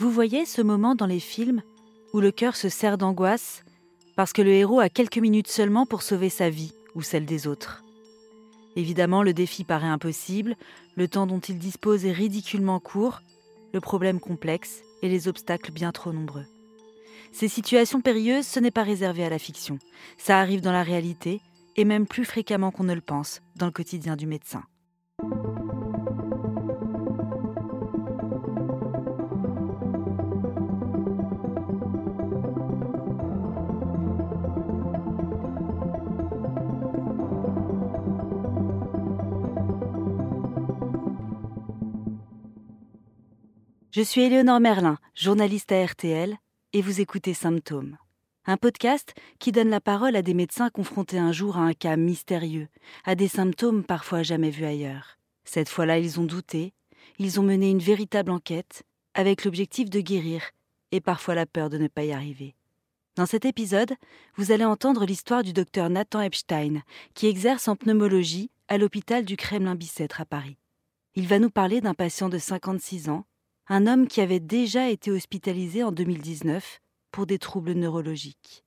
Vous voyez ce moment dans les films où le cœur se serre d'angoisse parce que le héros a quelques minutes seulement pour sauver sa vie ou celle des autres. Évidemment, le défi paraît impossible, le temps dont il dispose est ridiculement court, le problème complexe et les obstacles bien trop nombreux. Ces situations périlleuses, ce n'est pas réservé à la fiction. Ça arrive dans la réalité, et même plus fréquemment qu'on ne le pense, dans le quotidien du médecin. Je suis Éléonore Merlin, journaliste à RTL, et vous écoutez Symptômes. Un podcast qui donne la parole à des médecins confrontés un jour à un cas mystérieux, à des symptômes parfois jamais vus ailleurs. Cette fois-là, ils ont douté, ils ont mené une véritable enquête, avec l'objectif de guérir, et parfois la peur de ne pas y arriver. Dans cet épisode, vous allez entendre l'histoire du docteur Nathan Epstein, qui exerce en pneumologie à l'hôpital du Kremlin-Bicêtre à Paris. Il va nous parler d'un patient de 56 ans un homme qui avait déjà été hospitalisé en 2019 pour des troubles neurologiques.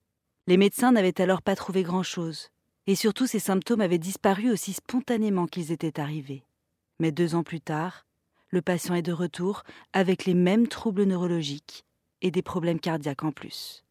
Les médecins n'avaient alors pas trouvé grand-chose, et surtout ces symptômes avaient disparu aussi spontanément qu'ils étaient arrivés. Mais deux ans plus tard, le patient est de retour avec les mêmes troubles neurologiques et des problèmes cardiaques en plus.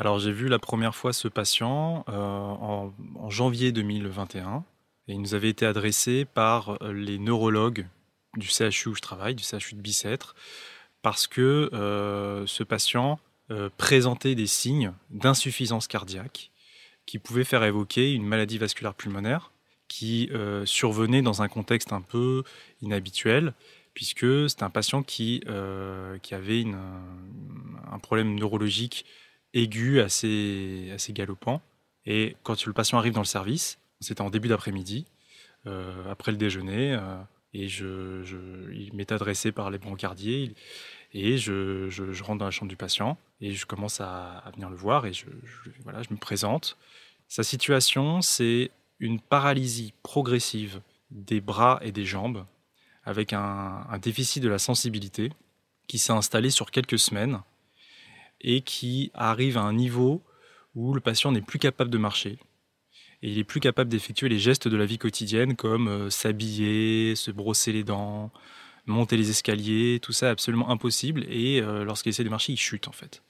Alors j'ai vu la première fois ce patient euh, en, janvier 2021 et il nous avait été adressé par euh, les neurologues du CHU où je travaille, du CHU de Bicêtre, parce que euh, ce patient présentait des signes d'insuffisance cardiaque qui pouvaient faire évoquer une maladie vasculaire pulmonaire qui survenait dans un contexte un peu inhabituel puisque c'est un patient qui, qui avait un problème neurologique aigu, assez, assez galopant. Et quand le patient arrive dans le service, c'était en début d'après-midi, euh, après le déjeuner, euh, et je, il m'est adressé par les brancardiers, et je, je, rentre dans la chambre du patient, et je commence à, venir le voir, et je, voilà, je me présente. Sa situation, c'est une paralysie progressive des bras et des jambes, avec un, un déficit de la sensibilité qui s'est installé sur quelques semaines et qui arrive à un niveau où le patient n'est plus capable de marcher. Et il est plus capable d'effectuer les gestes de la vie quotidienne comme euh, s'habiller, se brosser les dents, monter les escaliers, tout ça absolument impossible. Et euh, lorsqu'il essaie de marcher, il chute en fait.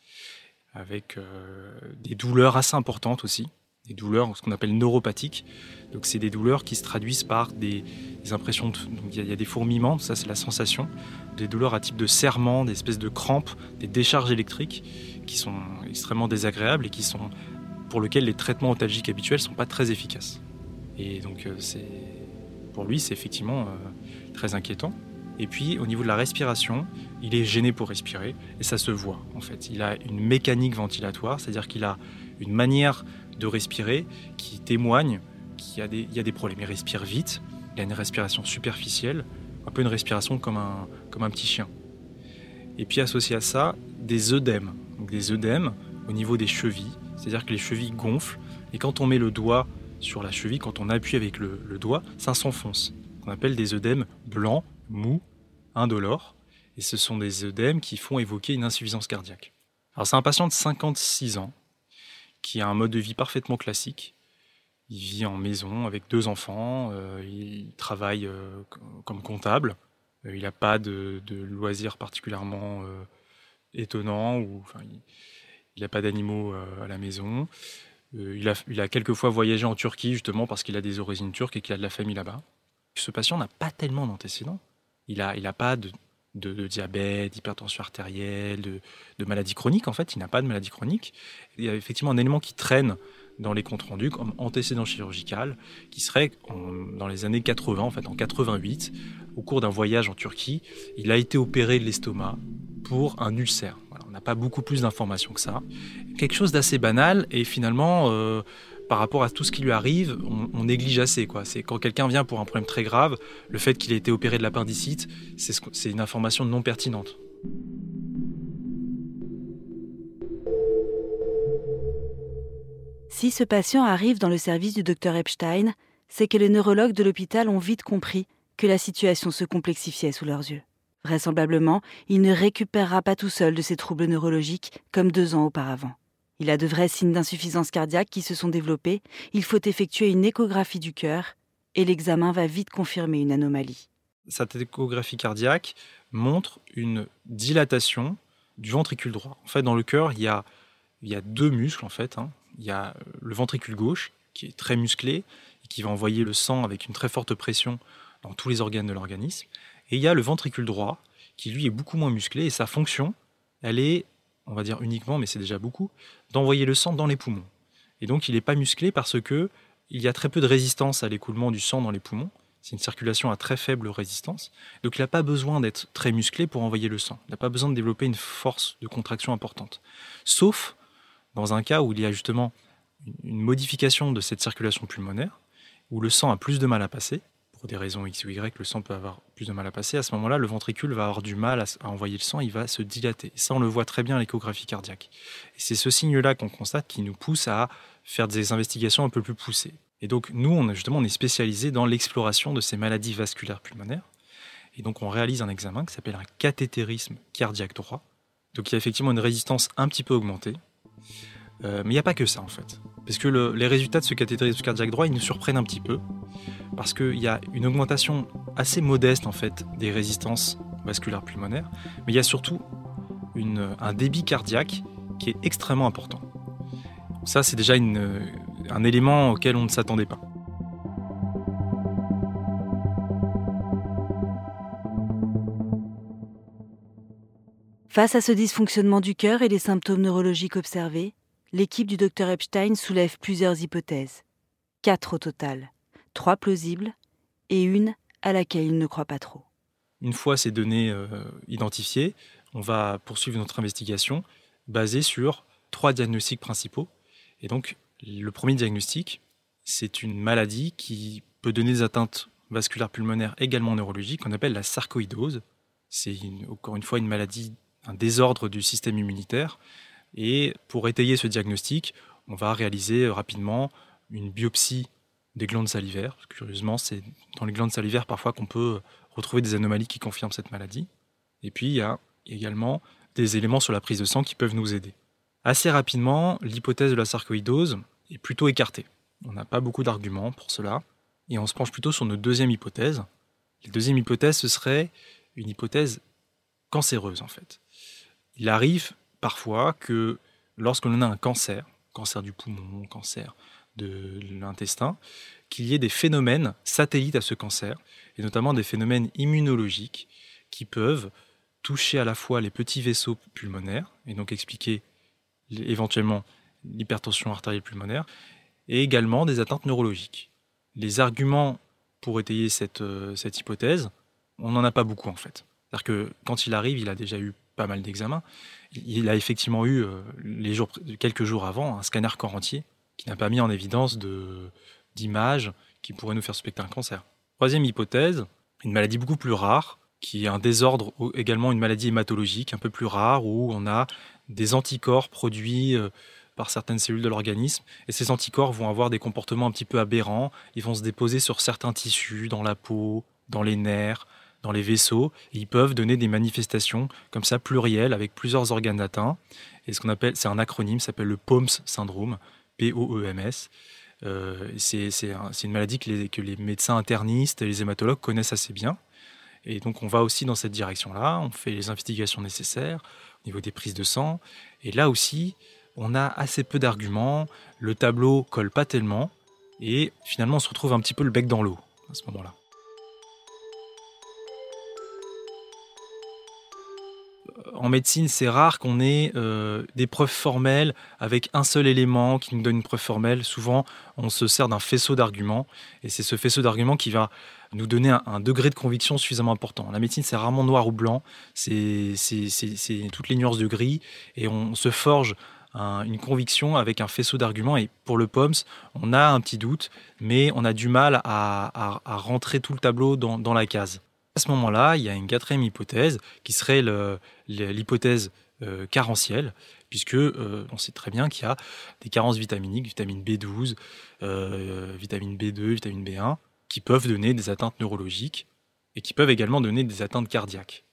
Avec euh, des douleurs assez importantes aussi, douleurs ce qu'on appelle neuropathiques. Donc c'est des douleurs qui se traduisent par des, impressions, de, donc il y, a des fourmillements, ça c'est la sensation, des douleurs à type de serrement, des espèces de crampes, des décharges électriques qui sont extrêmement désagréables et qui sont pour lesquels les traitements otalgiques habituels sont pas très efficaces. Et donc euh, c'est pour lui c'est effectivement euh, très inquiétant. Et puis au niveau de la respiration, il est gêné pour respirer et ça se voit en fait. Il a une mécanique ventilatoire, c'est-à-dire qu'il a une manière de respirer qui témoigne qu'il y, a des, problèmes. Il respire vite, il a une respiration superficielle, un peu une respiration comme un, comme un petit chien. Et puis associé à ça, des œdèmes. Des œdèmes au niveau des chevilles, c'est-à-dire que les chevilles gonflent, et quand on met le doigt sur la cheville, quand on appuie avec le, le doigt, ça s'enfonce. On appelle des œdèmes blancs, mous, indolores, et ce sont des œdèmes qui font évoquer une insuffisance cardiaque. Alors c'est un patient de 56 ans, qui a un mode de vie parfaitement classique. Il vit en maison avec deux enfants, euh, il travaille euh, comme comptable, euh, il n'a pas de, loisirs particulièrement étonnants, il n'a pas d'animaux à la maison. il, a, il a quelquefois voyagé en Turquie justement parce qu'il a des origines turques et qu'il a de la famille là-bas. Ce patient n'a pas tellement d'antécédents. Il n'a pas de, de, diabète, d'hypertension artérielle, de, de maladie chronique. En fait, il n'a pas de maladie chronique. Il y a effectivement un élément qui traîne dans les comptes rendus comme antécédent chirurgical, qui serait dans les années 80, en fait en 88, au cours d'un voyage en Turquie, il a été opéré de l'estomac pour un ulcère. on n'a pas beaucoup plus d'informations que ça. Quelque chose d'assez banal et finalement, euh, par rapport à tout ce qui lui arrive, on, néglige assez. Quoi. C'est quand quelqu'un vient pour un problème très grave, le fait qu'il ait été opéré de l'appendicite, c'est une information non pertinente. Si ce patient arrive dans le service du docteur Epstein, c'est que les neurologues de l'hôpital ont vite compris que la situation se complexifiait sous leurs yeux. Vraisemblablement, il ne récupérera pas tout seul de ses troubles neurologiques comme deux ans auparavant. Il a de vrais signes d'insuffisance cardiaque qui se sont développés, il faut effectuer une échographie du cœur, et l'examen va vite confirmer une anomalie. Cette échographie cardiaque montre une dilatation du ventricule droit. En fait, dans le cœur, il y a, il y a deux muscles, en fait. Hein. Il y a le ventricule gauche, qui est très musclé, et qui va envoyer le sang avec une très forte pression dans tous les organes de l'organisme. Et il y a le ventricule droit, qui lui est beaucoup moins musclé, et sa fonction, elle est on va dire uniquement, mais c'est déjà beaucoup, d'envoyer le sang dans les poumons. Et donc il n'est pas musclé parce que il y a très peu de résistance à l'écoulement du sang dans les poumons. C'est une circulation à très faible résistance. Donc il n'a pas besoin d'être très musclé pour envoyer le sang. Il n'a pas besoin de développer une force de contraction importante. Sauf dans un cas où il y a justement une modification de cette circulation pulmonaire, où le sang a plus de mal à passer, pour des raisons X ou Y, le sang peut avoir plus de mal à passer. À ce moment-là, le ventricule va avoir du mal à, envoyer le sang, il va se dilater. ça, on le voit très bien à l'échographie cardiaque. Et c'est ce signe-là qu'on constate qui nous pousse à faire des investigations un peu plus poussées. Et donc, nous, on, justement, on est spécialisé dans l'exploration de ces maladies vasculaires pulmonaires. Et donc, on réalise un examen qui s'appelle un cathétérisme cardiaque droit. Donc, il y a effectivement une résistance un petit peu augmentée. Euh, mais il n'y a pas que ça, en fait. Parce que les résultats de ce cathétérisme cardiaque droit, ils nous surprennent un petit peu parce qu'il y a une augmentation assez modeste en fait des résistances vasculaires pulmonaires, mais il y a surtout un débit cardiaque qui est extrêmement important. Ça, c'est déjà un élément auquel on ne s'attendait pas. Face à ce dysfonctionnement du cœur et les symptômes neurologiques observés, l'équipe du Dr Epstein soulève plusieurs hypothèses. Quatre au total trois plausibles et une à laquelle il ne croit pas trop. Une fois ces données euh, identifiées, on va poursuivre notre investigation basée sur trois diagnostics principaux. Et donc, le premier diagnostic, c'est une maladie qui peut donner des atteintes vasculaires pulmonaires également neurologiques, qu'on appelle la sarcoïdose. C'est encore une fois une maladie, un désordre du système immunitaire. Et pour étayer ce diagnostic, on va réaliser rapidement une biopsie des glandes salivaires. curieusement, c'est dans les glandes salivaires parfois qu'on peut retrouver des anomalies qui confirment cette maladie. Et puis, il y a également des éléments sur la prise de sang qui peuvent nous aider. Assez rapidement, l'hypothèse de la sarcoïdose est plutôt écartée. On n'a pas beaucoup d'arguments pour cela. Et on se penche plutôt sur notre deuxième hypothèse. La deuxième hypothèse, ce serait une hypothèse cancéreuse, en fait. Il arrive parfois que lorsqu'on a un cancer, cancer du poumon, cancer de l'intestin, qu'il y ait des phénomènes satellites à ce cancer, et notamment des phénomènes immunologiques qui peuvent toucher à la fois les petits vaisseaux pulmonaires, et donc expliquer éventuellement l'hypertension artérielle pulmonaire, et également des atteintes neurologiques. Les arguments pour étayer cette, euh, cette hypothèse, on n'en a pas beaucoup en fait. C'est-à-dire que quand il arrive, il a déjà eu pas mal d'examens. Il a effectivement eu, euh, les jours, quelques jours avant, un scanner corps entier qui n'a pas mis en évidence d'images qui pourraient nous faire suspecter un cancer. Troisième hypothèse, une maladie beaucoup plus rare, qui est un désordre, également une maladie hématologique un peu plus rare, où on a des anticorps produits euh, par certaines cellules de l'organisme, et ces anticorps vont avoir des comportements un petit peu aberrants, ils vont se déposer sur certains tissus, dans la peau, dans les nerfs, dans les vaisseaux, ils peuvent donner des manifestations comme ça plurielles avec plusieurs organes atteints. Et ce qu'on appelle, c'est un acronyme, s'appelle le POMS syndrome, POEMS. Euh, c'est une maladie que les, que les, médecins internistes et les hématologues connaissent assez bien. Et donc on va aussi dans cette direction-là, on fait les investigations nécessaires au niveau des prises de sang. Et là aussi, on a assez peu d'arguments, le tableau colle pas tellement, et finalement on se retrouve un petit peu le bec dans l'eau à ce moment-là. En médecine, c'est rare qu'on ait euh, des preuves formelles avec un seul élément qui nous donne une preuve formelle. Souvent, on se sert d'un faisceau d'arguments, et c'est ce faisceau d'arguments qui va nous donner un, degré de conviction suffisamment important. La médecine, c'est rarement noir ou blanc, c'est toutes les nuances de gris, et on se forge une conviction avec un faisceau d'arguments. Et pour le POMS, on a un petit doute, mais on a du mal à, rentrer tout le tableau dans, la case. Ce moment-là, il y a une quatrième hypothèse qui serait l'hypothèse euh, carentielle, puisque euh, on sait très bien qu'il y a des carences vitaminiques, vitamine B12, euh, vitamine B2, vitamine B1, qui peuvent donner des atteintes neurologiques et qui peuvent également donner des atteintes cardiaques.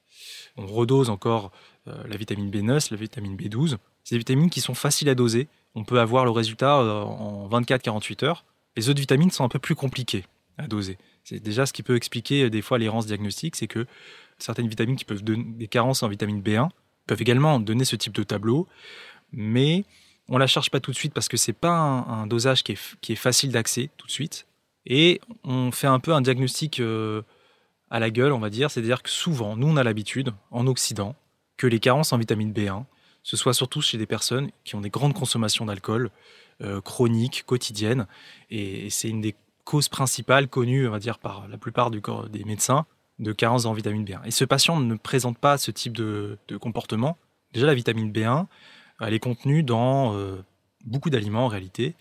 On redose encore la vitamine B9, la vitamine B12, c'est des vitamines qui sont faciles à doser. On peut avoir le résultat euh, en 24-48 heures. Les autres vitamines sont un peu plus compliquées à doser. C'est déjà ce qui peut expliquer euh, des fois l'errance diagnostique, c'est que certaines vitamines qui peuvent donner des carences en vitamine B1 peuvent également donner ce type de tableau, mais on la cherche pas tout de suite parce que c'est pas un, dosage qui est, facile d'accès tout de suite. Et on fait un peu un diagnostic euh, à la gueule, on va dire. C'est-à-dire que souvent, nous, on a l'habitude, en Occident, que les carences en vitamine B1 ce soit surtout chez des personnes qui ont des grandes consommations d'alcool euh, chroniques, quotidiennes. Et, c'est une des causes principales connues, on va dire, par la plupart du corps des médecins de carence en vitamine B1. Et ce patient ne présente pas ce type de, comportement. Déjà, la vitamine B1, elle est contenue dans euh, beaucoup d'aliments en réalité,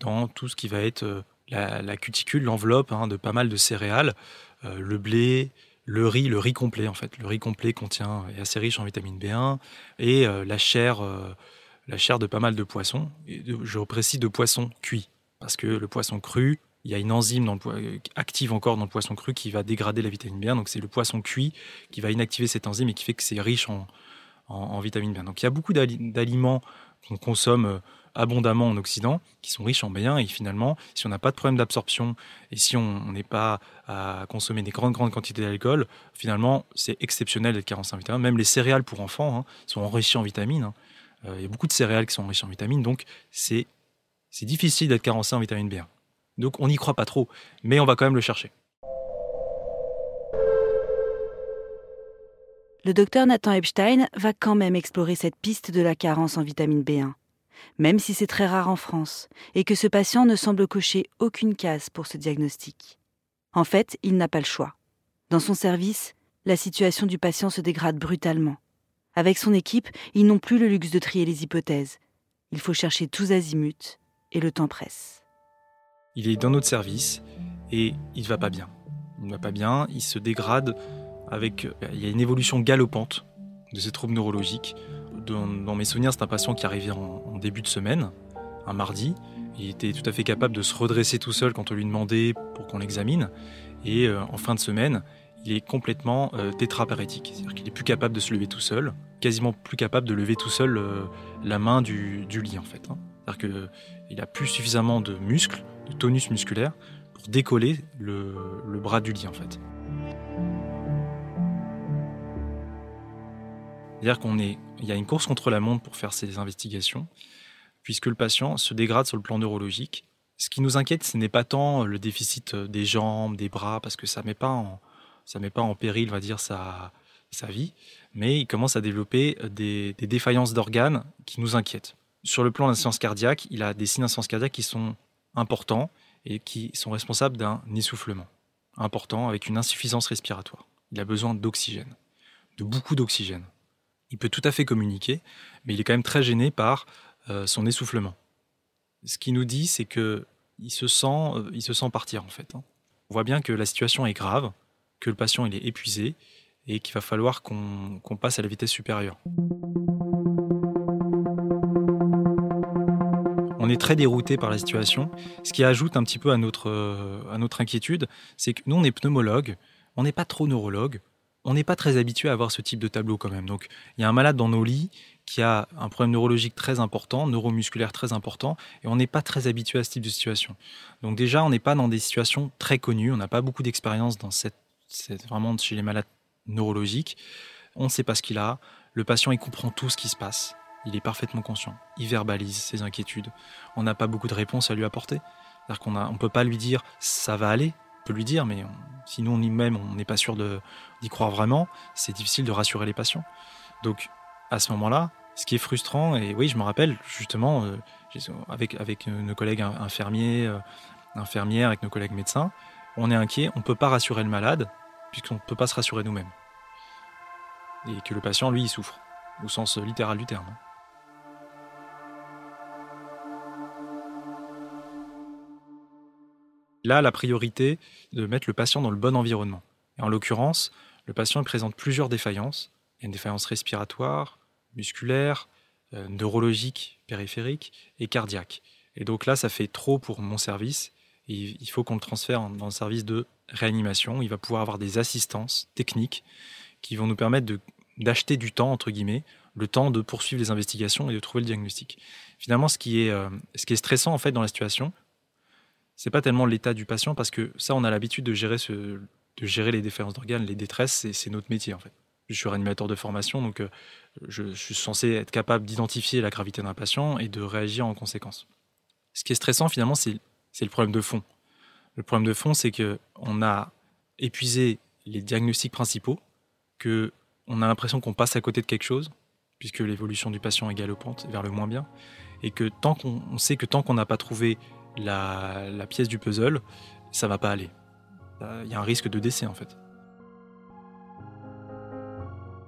dans tout ce qui va être euh, la, cuticule, l'enveloppe hein, de pas mal de céréales, le blé, le riz, le riz complet en fait. Le riz complet contient est assez riche en vitamine B1 et euh, la chair, euh, la chair de pas mal de poissons. Et je précise de poissons cuits parce que le poisson cru, il y a une enzyme dans le, active encore dans le poisson cru qui va dégrader la vitamine B1. Donc c'est le poisson cuit qui va inactiver cette enzyme et qui fait que c'est riche en, vitamine B1. Donc il y a beaucoup d'aliments qu'on consomme euh, abondamment en Occident, qui sont riches en B1. Et finalement, si on n'a pas de problème d'absorption et si on n'est pas à consommer des grandes, grandes quantités d'alcool, finalement, c'est exceptionnel d'être carencé en vitamines. Même les céréales pour enfants hein, sont enrichies en vitamines. Hein. Euh, il y a beaucoup de céréales qui sont enrichies en vitamines, donc c'est difficile d'être carencé en vitamine B1. Donc on n'y croit pas trop, mais on va quand même le chercher. Le docteur Nathan Epstein va quand même explorer cette piste de la carence en vitamine B1 même si c'est très rare en France, et que ce patient ne semble cocher aucune case pour ce diagnostic. En fait, il n'a pas le choix. Dans son service, la situation du patient se dégrade brutalement. Avec son équipe, ils n'ont plus le luxe de trier les hypothèses. Il faut chercher tous azimuts, et le temps presse. Il est dans notre service, et il ne va pas bien. Il ne va pas bien, il se dégrade avec... Il y a une évolution galopante de ses troubles neurologiques dans, mes souvenirs, c'est un patient qui arrivait en, début de semaine, un mardi. Il était tout à fait capable de se redresser tout seul quand on lui demandait pour qu'on l'examine. Et euh, en fin de semaine, il est complètement euh, tétraparétique. C'est-à-dire qu'il est plus capable de se lever tout seul, quasiment plus capable de lever tout seul euh, la main du, lit en fait. Hein. C'est-à-dire qu'il a plus suffisamment de muscles, de tonus musculaire pour décoller le, bras du lit en fait. C'est-à-dire qu'on est, il y a une course contre la montre pour faire ces investigations, puisque le patient se dégrade sur le plan neurologique. Ce qui nous inquiète, ce n'est pas tant le déficit des jambes, des bras, parce que ça met pas en, ça met pas en péril, on va dire, sa, sa vie, mais il commence à développer des, défaillances d'organes qui nous inquiètent. Sur le plan d'insuffisance cardiaque, il a des signes d'insuffisance cardiaque qui sont importants et qui sont responsables d'un essoufflement important avec une insuffisance respiratoire. Il a besoin d'oxygène, de beaucoup d'oxygène il peut tout à fait communiquer, mais il est quand même très gêné par euh, son essoufflement. Ce qu'il nous dit, c'est que il se sent, euh, il se sent partir en fait. Hein. On voit bien que la situation est grave, que le patient il est épuisé et qu'il va falloir qu'on passe à la vitesse supérieure. On est très dérouté par la situation, ce qui ajoute un petit peu à notre, euh, à notre inquiétude, c'est que nous on est pneumologue, on n'est pas trop neurologue, on n'est pas très habitué à avoir ce type de tableau quand même. Donc il y a un malade dans nos lits qui a un problème neurologique très important, neuromusculaire très important, et on n'est pas très habitué à ce type de situation. Donc déjà, on n'est pas dans des situations très connues, on n'a pas beaucoup d'expérience dans cette, vraiment chez les malades neurologiques. On ne sait pas ce qu'il a, le patient il comprend tout ce qui se passe, il est parfaitement conscient, il verbalise ses inquiétudes. On n'a pas beaucoup de réponses à lui apporter. C'est-à-dire qu'on ne peut pas lui dire ça va aller, lui dire, mais si nous, même, on n'est pas sûr d'y croire vraiment, c'est difficile de rassurer les patients. Donc, à ce moment-là, ce qui est frustrant, et oui, je me rappelle justement, euh, avec, avec nos collègues infirmiers, euh, infirmières, avec nos collègues médecins, on est inquiet, on ne peut pas rassurer le malade, puisqu'on ne peut pas se rassurer nous-mêmes. Et que le patient, lui, il souffre, au sens littéral du terme. Là la priorité de mettre le patient dans le bon environnement. Et en l'occurrence, le patient présente plusieurs défaillances. Il y a une défaillance respiratoire, musculaire, euh, neurologique, périphérique et cardiaque. Et donc là, ça fait trop pour mon service. il faut qu'on le transfère dans le service de réanimation. Il va pouvoir avoir des assistances techniques qui vont nous permettre d'acheter du temps, entre guillemets, le temps de poursuivre les investigations et de trouver le diagnostic. Finalement, ce qui est, euh, ce qui est stressant en fait dans la situation, c'est pas tellement l'état du patient parce que ça, on a l'habitude de gérer de gérer les défaillances d'organes, les détresses, c'est notre métier en fait. Je suis réanimateur de formation, donc euh, je, suis censé être capable d'identifier la gravité d'un patient et de réagir en conséquence. Ce qui est stressant finalement, c'est le problème de fond. Le problème de fond, c'est que on a épuisé les diagnostics principaux, que on a l'impression qu'on passe à côté de quelque chose, puisque l'évolution du patient est galopante vers le moins bien, et que tant qu'on sait que tant qu'on n'a pas trouvé la, pièce du puzzle, ça va pas aller. Il y a un risque de décès en fait.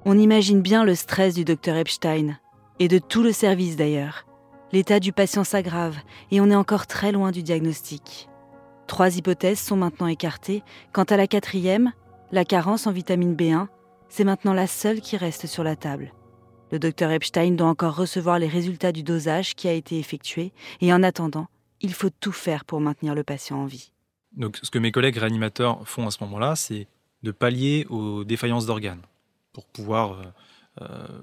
On imagine bien le stress du docteur Epstein, et de tout le service d'ailleurs. L'état du patient s'aggrave, et on est encore très loin du diagnostic. Trois hypothèses sont maintenant écartées. Quant à la quatrième, la carence en vitamine B1, c'est maintenant la seule qui reste sur la table. Le docteur Epstein doit encore recevoir les résultats du dosage qui a été effectué, et en attendant, il faut tout faire pour maintenir le patient en vie. Donc, ce que mes collègues réanimateurs font à ce moment-là, c'est de pallier aux défaillances d'organes pour pouvoir euh, euh,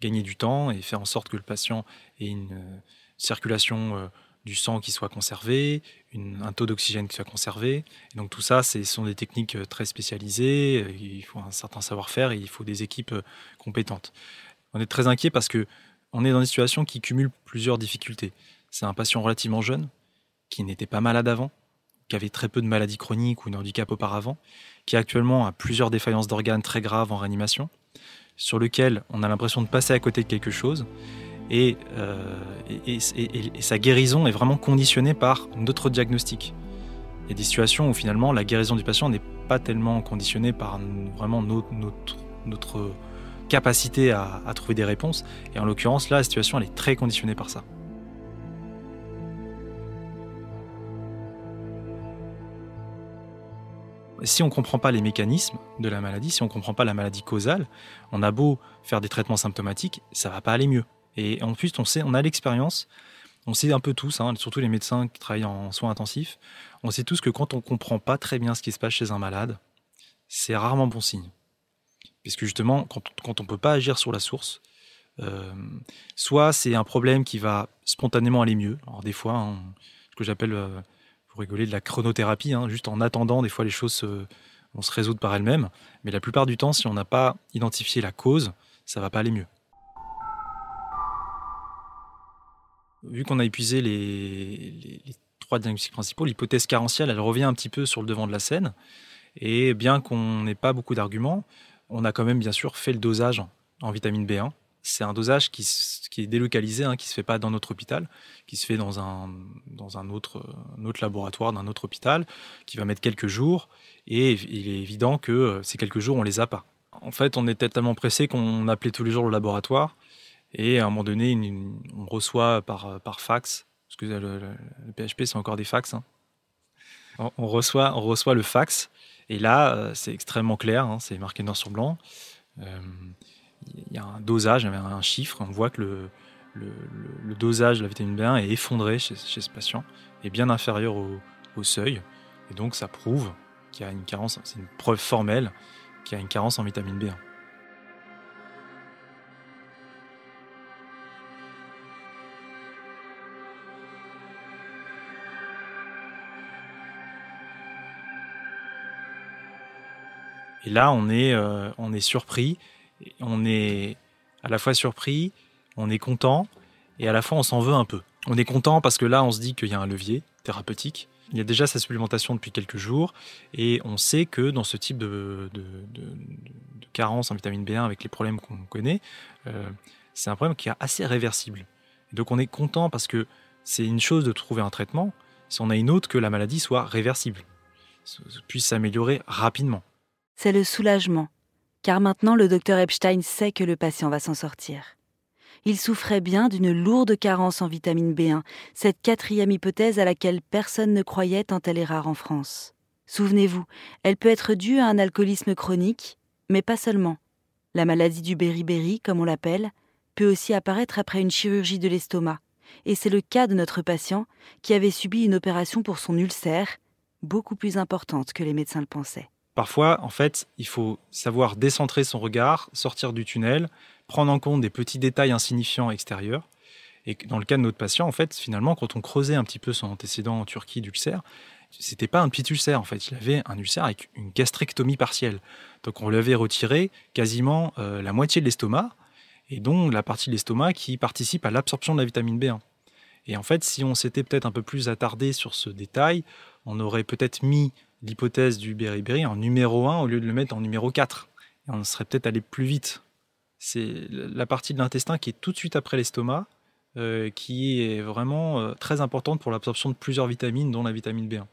gagner du temps et faire en sorte que le patient ait une euh, circulation du sang qui soit conservé, un taux d'oxygène qui soit conservé. Et donc tout ça, ce sont des techniques très spécialisées, il faut un certain savoir-faire et il faut des équipes compétentes. On est très inquiet parce que on est dans une situation qui cumule plusieurs difficultés. C'est un patient relativement jeune, qui n'était pas malade avant, qui avait très peu de maladies chroniques ou de handicap auparavant, qui actuellement a plusieurs défaillances d'organes très graves en réanimation, sur lequel on a l'impression de passer à côté de quelque chose, et, euh, sa guérison est vraiment conditionnée par notre diagnostic. Il y a des situations où finalement la guérison du patient n'est pas tellement conditionnée par vraiment notre capacité à, à trouver des réponses, et en l'occurrence là la situation elle est très conditionnée par ça. Si on ne comprend pas les mécanismes de la maladie, si on ne comprend pas la maladie causale, on a beau faire des traitements symptomatiques, ça va pas aller mieux. Et en plus, on sait, on a l'expérience, on sait un peu tous, hein, surtout les médecins qui travaillent en soins intensifs, on sait tous que quand on ne comprend pas très bien ce qui se passe chez un malade, c'est rarement bon signe. Puisque justement, quand, on ne peut pas agir sur la source, euh, soit c'est un problème qui va spontanément aller mieux. Alors des fois, hein, ce que j'appelle euh, pour rigoler, de la chronothérapie, hein, juste en attendant, des fois les choses vont se résoudre par elles-mêmes. Mais la plupart du temps, si on n'a pas identifié la cause, ça va pas aller mieux. Vu qu'on a épuisé les, trois diagnostics principaux, l'hypothèse carentielle, elle revient un petit peu sur le devant de la scène. Et bien qu'on n'ait pas beaucoup d'arguments, on a quand même bien sûr fait le dosage en vitamine B1 c'est un dosage qui, est délocalisé, hein, qui ne se fait pas dans notre hôpital, qui se fait dans un, dans un, autre, autre laboratoire d'un autre hôpital, qui va mettre quelques jours, et il est évident que euh, ces quelques jours, on les a pas. En fait, on était tellement pressé qu'on appelait tous les jours le laboratoire, et à un moment donné, on reçoit par, fax, parce que le, PHP, c'est encore des fax, hein. on, reçoit, on reçoit le fax, et là, euh, c'est extrêmement clair, hein, c'est marqué noir sur blanc. Euh, il y a un dosage, un chiffre, on voit que le, dosage de la vitamine B1 est effondré chez, ce patient, est bien inférieur au, seuil, et donc ça prouve qu'il y a une carence, c'est une preuve formelle qu'il y a une carence en vitamine B1. Et là, on est, euh, on est surpris on est à la fois surpris, on est content, et à la fois on s'en veut un peu. On est content parce que là, on se dit qu'il y a un levier thérapeutique. Il y a déjà sa supplémentation depuis quelques jours, et on sait que dans ce type de, carence en vitamine B1 avec les problèmes qu'on connaît, euh, c'est un problème qui est assez réversible. donc on est content parce que c'est une chose de trouver un traitement, si on a une autre que la maladie soit réversible, puisse s'améliorer rapidement. C'est le soulagement car maintenant le docteur Epstein sait que le patient va s'en sortir. Il souffrait bien d'une lourde carence en vitamine B1, cette quatrième hypothèse à laquelle personne ne croyait tant elle est rare en France. Souvenez-vous, elle peut être due à un alcoolisme chronique, mais pas seulement. La maladie du beriberi, comme on l'appelle, peut aussi apparaître après une chirurgie de l'estomac, et c'est le cas de notre patient qui avait subi une opération pour son ulcère, beaucoup plus importante que les médecins le pensaient. Parfois, en fait, il faut savoir décentrer son regard, sortir du tunnel, prendre en compte des petits détails insignifiants extérieurs. Et dans le cas de notre patient, en fait, finalement, quand on creusait un petit peu son antécédent en Turquie d'ulcère, c'était pas un petit ulcère, en fait. Il avait un ulcère avec une gastrectomie partielle. Donc, on lui avait retiré quasiment euh, la moitié de l'estomac, et dont la partie de l'estomac qui participe à l'absorption de la vitamine B1. Et en fait, si on s'était peut-être un peu plus attardé sur ce détail, on aurait peut-être mis l'hypothèse du beriberi en numéro 1 au lieu de le mettre en numéro 4. Et on serait peut-être allé plus vite. C'est la partie de l'intestin qui est tout de suite après l'estomac, euh, qui est vraiment euh, très importante pour l'absorption de plusieurs vitamines, dont la vitamine B1.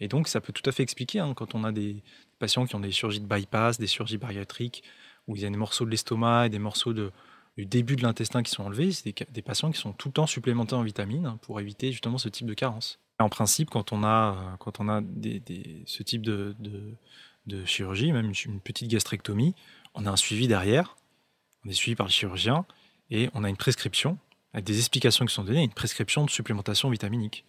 Et donc, ça peut tout à fait expliquer, hein, quand on a des patients qui ont des chirurgies de bypass, des chirurgies bariatriques, où il y a des morceaux de l'estomac et des morceaux du début de l'intestin qui sont enlevés, c'est des, patients qui sont tout le temps supplémentés en vitamines hein, pour éviter justement ce type de carence. En principe, quand on a, a ce type de, chirurgie, même une petite gastrectomie, on a un suivi derrière, on est suivi par le chirurgien et on a une prescription avec des explications qui sont données, une prescription de supplémentation vitaminique.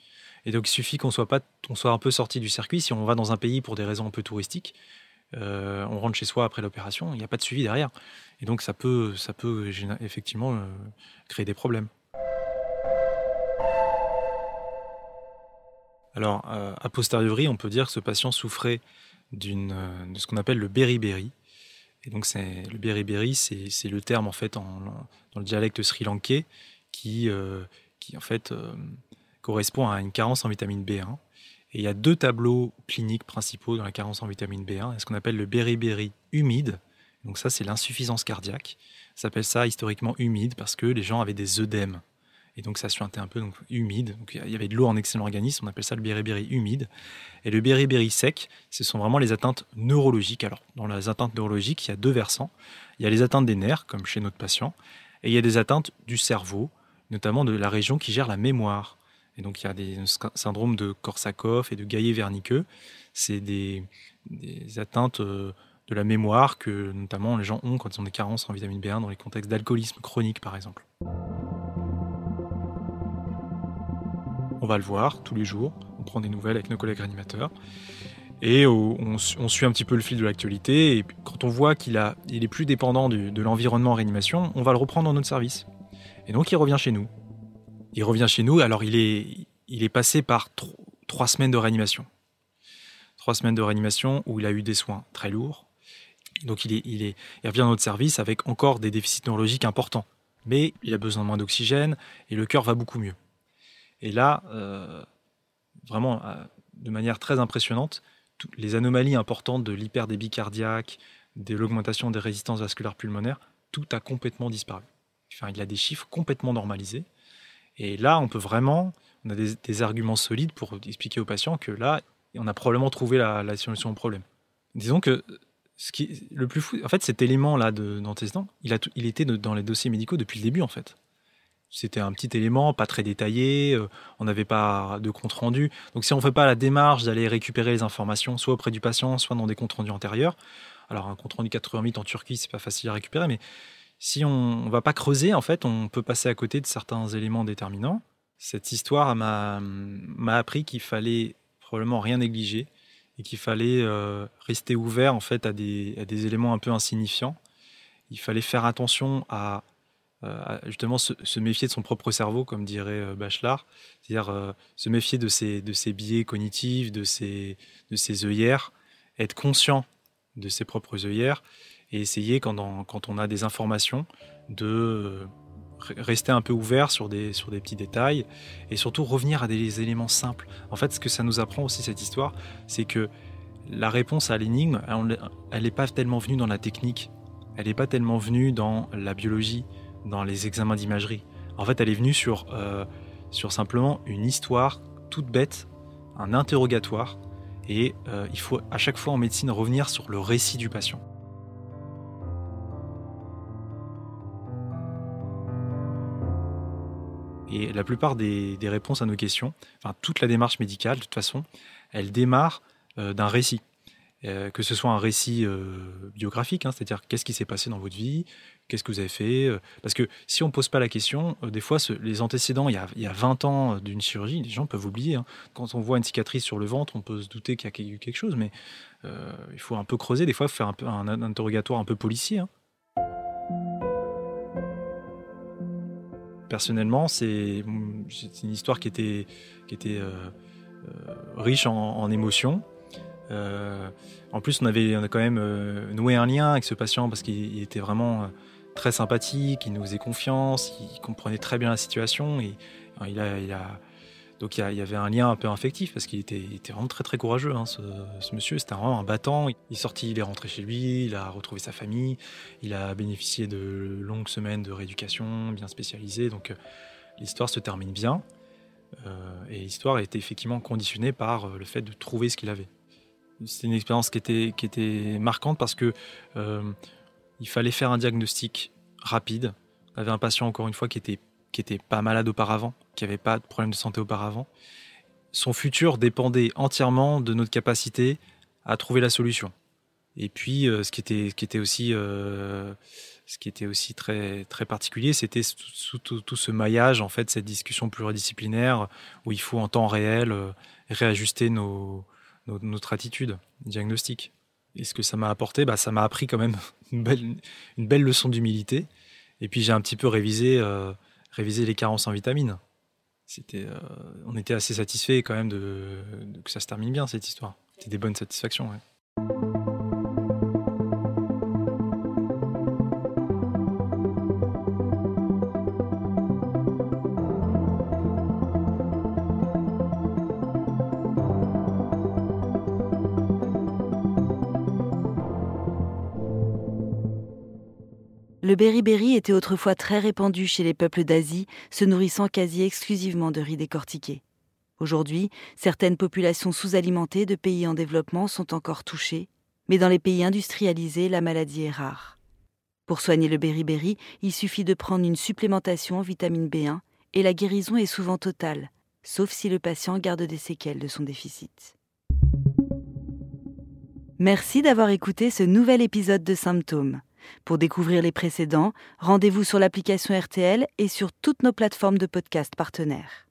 Et donc il suffit qu'on soit pas, soit un peu sorti du circuit. Si on va dans un pays pour des raisons un peu touristiques, euh, on rentre chez soi après l'opération, il n'y a pas de suivi derrière. Et donc ça peut, ça peut effectivement euh, créer des problèmes. Alors, euh, a posteriori, on peut dire que ce patient souffrait d'une, de ce qu'on appelle le beriberi. Et donc, le beriberi, c'est, le terme, en fait, dans le dialecte sri-lankais qui, qui en fait, correspond à une carence en vitamine B1. Et il y a deux tableaux cliniques principaux dans la carence en vitamine B1. Ce qu'on appelle le beriberi humide. Donc ça, c'est l'insuffisance cardiaque. Ça s'appelle ça historiquement humide parce que les gens avaient des œdèmes. Et donc ça suintait un peu humide. Il y avait de l'eau en excellent organisme, on appelle ça le beriberi humide. Et le beriberi sec, ce sont vraiment les atteintes neurologiques. Alors dans les atteintes neurologiques, il y a deux versants. Il y a les atteintes des nerfs, comme chez notre patient, et il y a des atteintes du cerveau, notamment de la région qui gère la mémoire. Et donc il y a des syndromes de Korsakoff et de Gaillet-Verniqueux. C'est des, atteintes euh, de la mémoire que notamment les gens ont quand ils ont des carences en vitamine B1 dans les contextes d'alcoolisme chronique par exemple. On va le voir tous les jours, on prend des nouvelles avec nos collègues réanimateurs et on, suit un petit peu le fil de l'actualité. Et quand on voit qu'il il est plus dépendant de l'environnement en réanimation, on va le reprendre dans notre service. Et donc il revient chez nous. Il revient chez nous. Alors, il est, passé par trois semaines de réanimation. Trois semaines de réanimation où il a eu des soins très lourds. Donc, il, est, revient dans notre service avec encore des déficits neurologiques importants. Mais il a besoin de moins d'oxygène et le cœur va beaucoup mieux. Et là, euh, vraiment, euh, de manière très impressionnante, les anomalies importantes de l'hyperdébit cardiaque, de l'augmentation des résistances vasculaires pulmonaires, tout a complètement disparu. Enfin, il a des chiffres complètement normalisés. Et là, on peut vraiment, on a des, arguments solides pour expliquer aux patients que là, on a probablement trouvé la, solution au problème. Disons que ce qui le plus fou, en fait, cet élément-là d'antécédent, il, il était dans les dossiers médicaux depuis le début, en fait. C'était un petit élément, pas très détaillé, euh, on n'avait pas de compte rendu. Donc si on ne fait pas la démarche d'aller récupérer les informations, soit auprès du patient, soit dans des comptes rendus antérieurs, alors un compte rendu 88 en Turquie, c'est pas facile à récupérer, mais si on ne va pas creuser, en fait, on peut passer à côté de certains éléments déterminants. Cette histoire m'a appris qu'il fallait probablement rien négliger et qu'il fallait euh, rester ouvert en fait à des, éléments un peu insignifiants. Il fallait faire attention à, euh, justement se, méfier de son propre cerveau, comme dirait euh, Bachelard, c'est-à-dire se méfier de ses, de ses biais cognitifs, de ses, de ses œillères, être conscient de ses propres œillères et essayer, quand, on a des informations, de euh, rester un peu ouvert sur des, sur des petits détails et surtout revenir à des éléments simples. En fait, ce que ça nous apprend aussi, cette histoire, c'est que la réponse à l'énigme, elle n'est pas tellement venue dans la technique, elle n'est pas tellement venue dans la biologie, dans les examens d'imagerie. En fait, elle est venue sur, euh, sur simplement une histoire toute bête, un interrogatoire, et euh, il faut à chaque fois en médecine revenir sur le récit du patient. Et la plupart des, réponses à nos questions, enfin toute la démarche médicale, de toute façon, elle démarre d'un récit. que ce soit un récit biographique, hein, c'est-à-dire qu'est-ce qui s'est passé dans votre vie, Qu'est-ce que vous avez fait euh, Parce que si on ne pose pas la question, euh, des fois, les antécédents, il y, a, il y a 20 ans d'une chirurgie, les gens peuvent oublier. Hein. Quand on voit une cicatrice sur le ventre, on peut se douter qu'il y a eu quelque chose, mais euh, il faut un peu creuser, des fois, faire un, un, interrogatoire un peu policier. Hein. Personnellement, c'est une histoire qui était, qui était riche en, émotions. en plus, on avait, on a quand même noué un lien avec ce patient parce qu'il était vraiment très sympathique, il nous faisait confiance, il comprenait très bien la situation. Et, il a, il a, donc il y, avait un lien un peu affectif parce qu'il était, était, vraiment très très courageux, hein, ce, monsieur. C'était vraiment un battant. Il est sorti, il est rentré chez lui, il a retrouvé sa famille, il a bénéficié de longues semaines de rééducation bien spécialisée. Donc euh, l'histoire se termine bien. Euh, et l'histoire été effectivement conditionnée par euh, le fait de trouver ce qu'il avait. C'était une expérience qui était, qui était marquante parce que il fallait faire un diagnostic rapide. On avait un patient, encore une fois, qui était, qui était pas malade auparavant, qui n'avait pas de problème de santé auparavant. Son futur dépendait entièrement de notre capacité à trouver la solution. Et puis, euh, ce, qui était, qui était aussi, euh, ce qui était aussi très, très particulier, c'était tout, ce maillage, en fait, cette discussion pluridisciplinaire où il faut en temps réel euh, réajuster nos, notre attitude diagnostique. Et ce que ça m'a apporté, bah, ça m'a appris quand même une belle, une belle leçon d'humilité. Et puis j'ai un petit peu révisé, euh, révisé les carences en vitamines. C'était, euh, on était assez satisfait quand même de, que ça se termine bien cette histoire. C'était des bonnes satisfactions. Le beriberi était autrefois très répandu chez les peuples d'Asie, se nourrissant quasi exclusivement de riz décortiqué. Aujourd'hui, certaines populations sous-alimentées de pays en développement sont encore touchées, mais dans les pays industrialisés, la maladie est rare. Pour soigner le beriberi, il suffit de prendre une supplémentation en vitamine B1 et la guérison est souvent totale, sauf si le patient garde des séquelles de son déficit. Merci d'avoir écouté ce nouvel épisode de Symptômes. Pour découvrir les précédents, rendez-vous sur l'application RTL et sur toutes nos plateformes de podcast partenaires.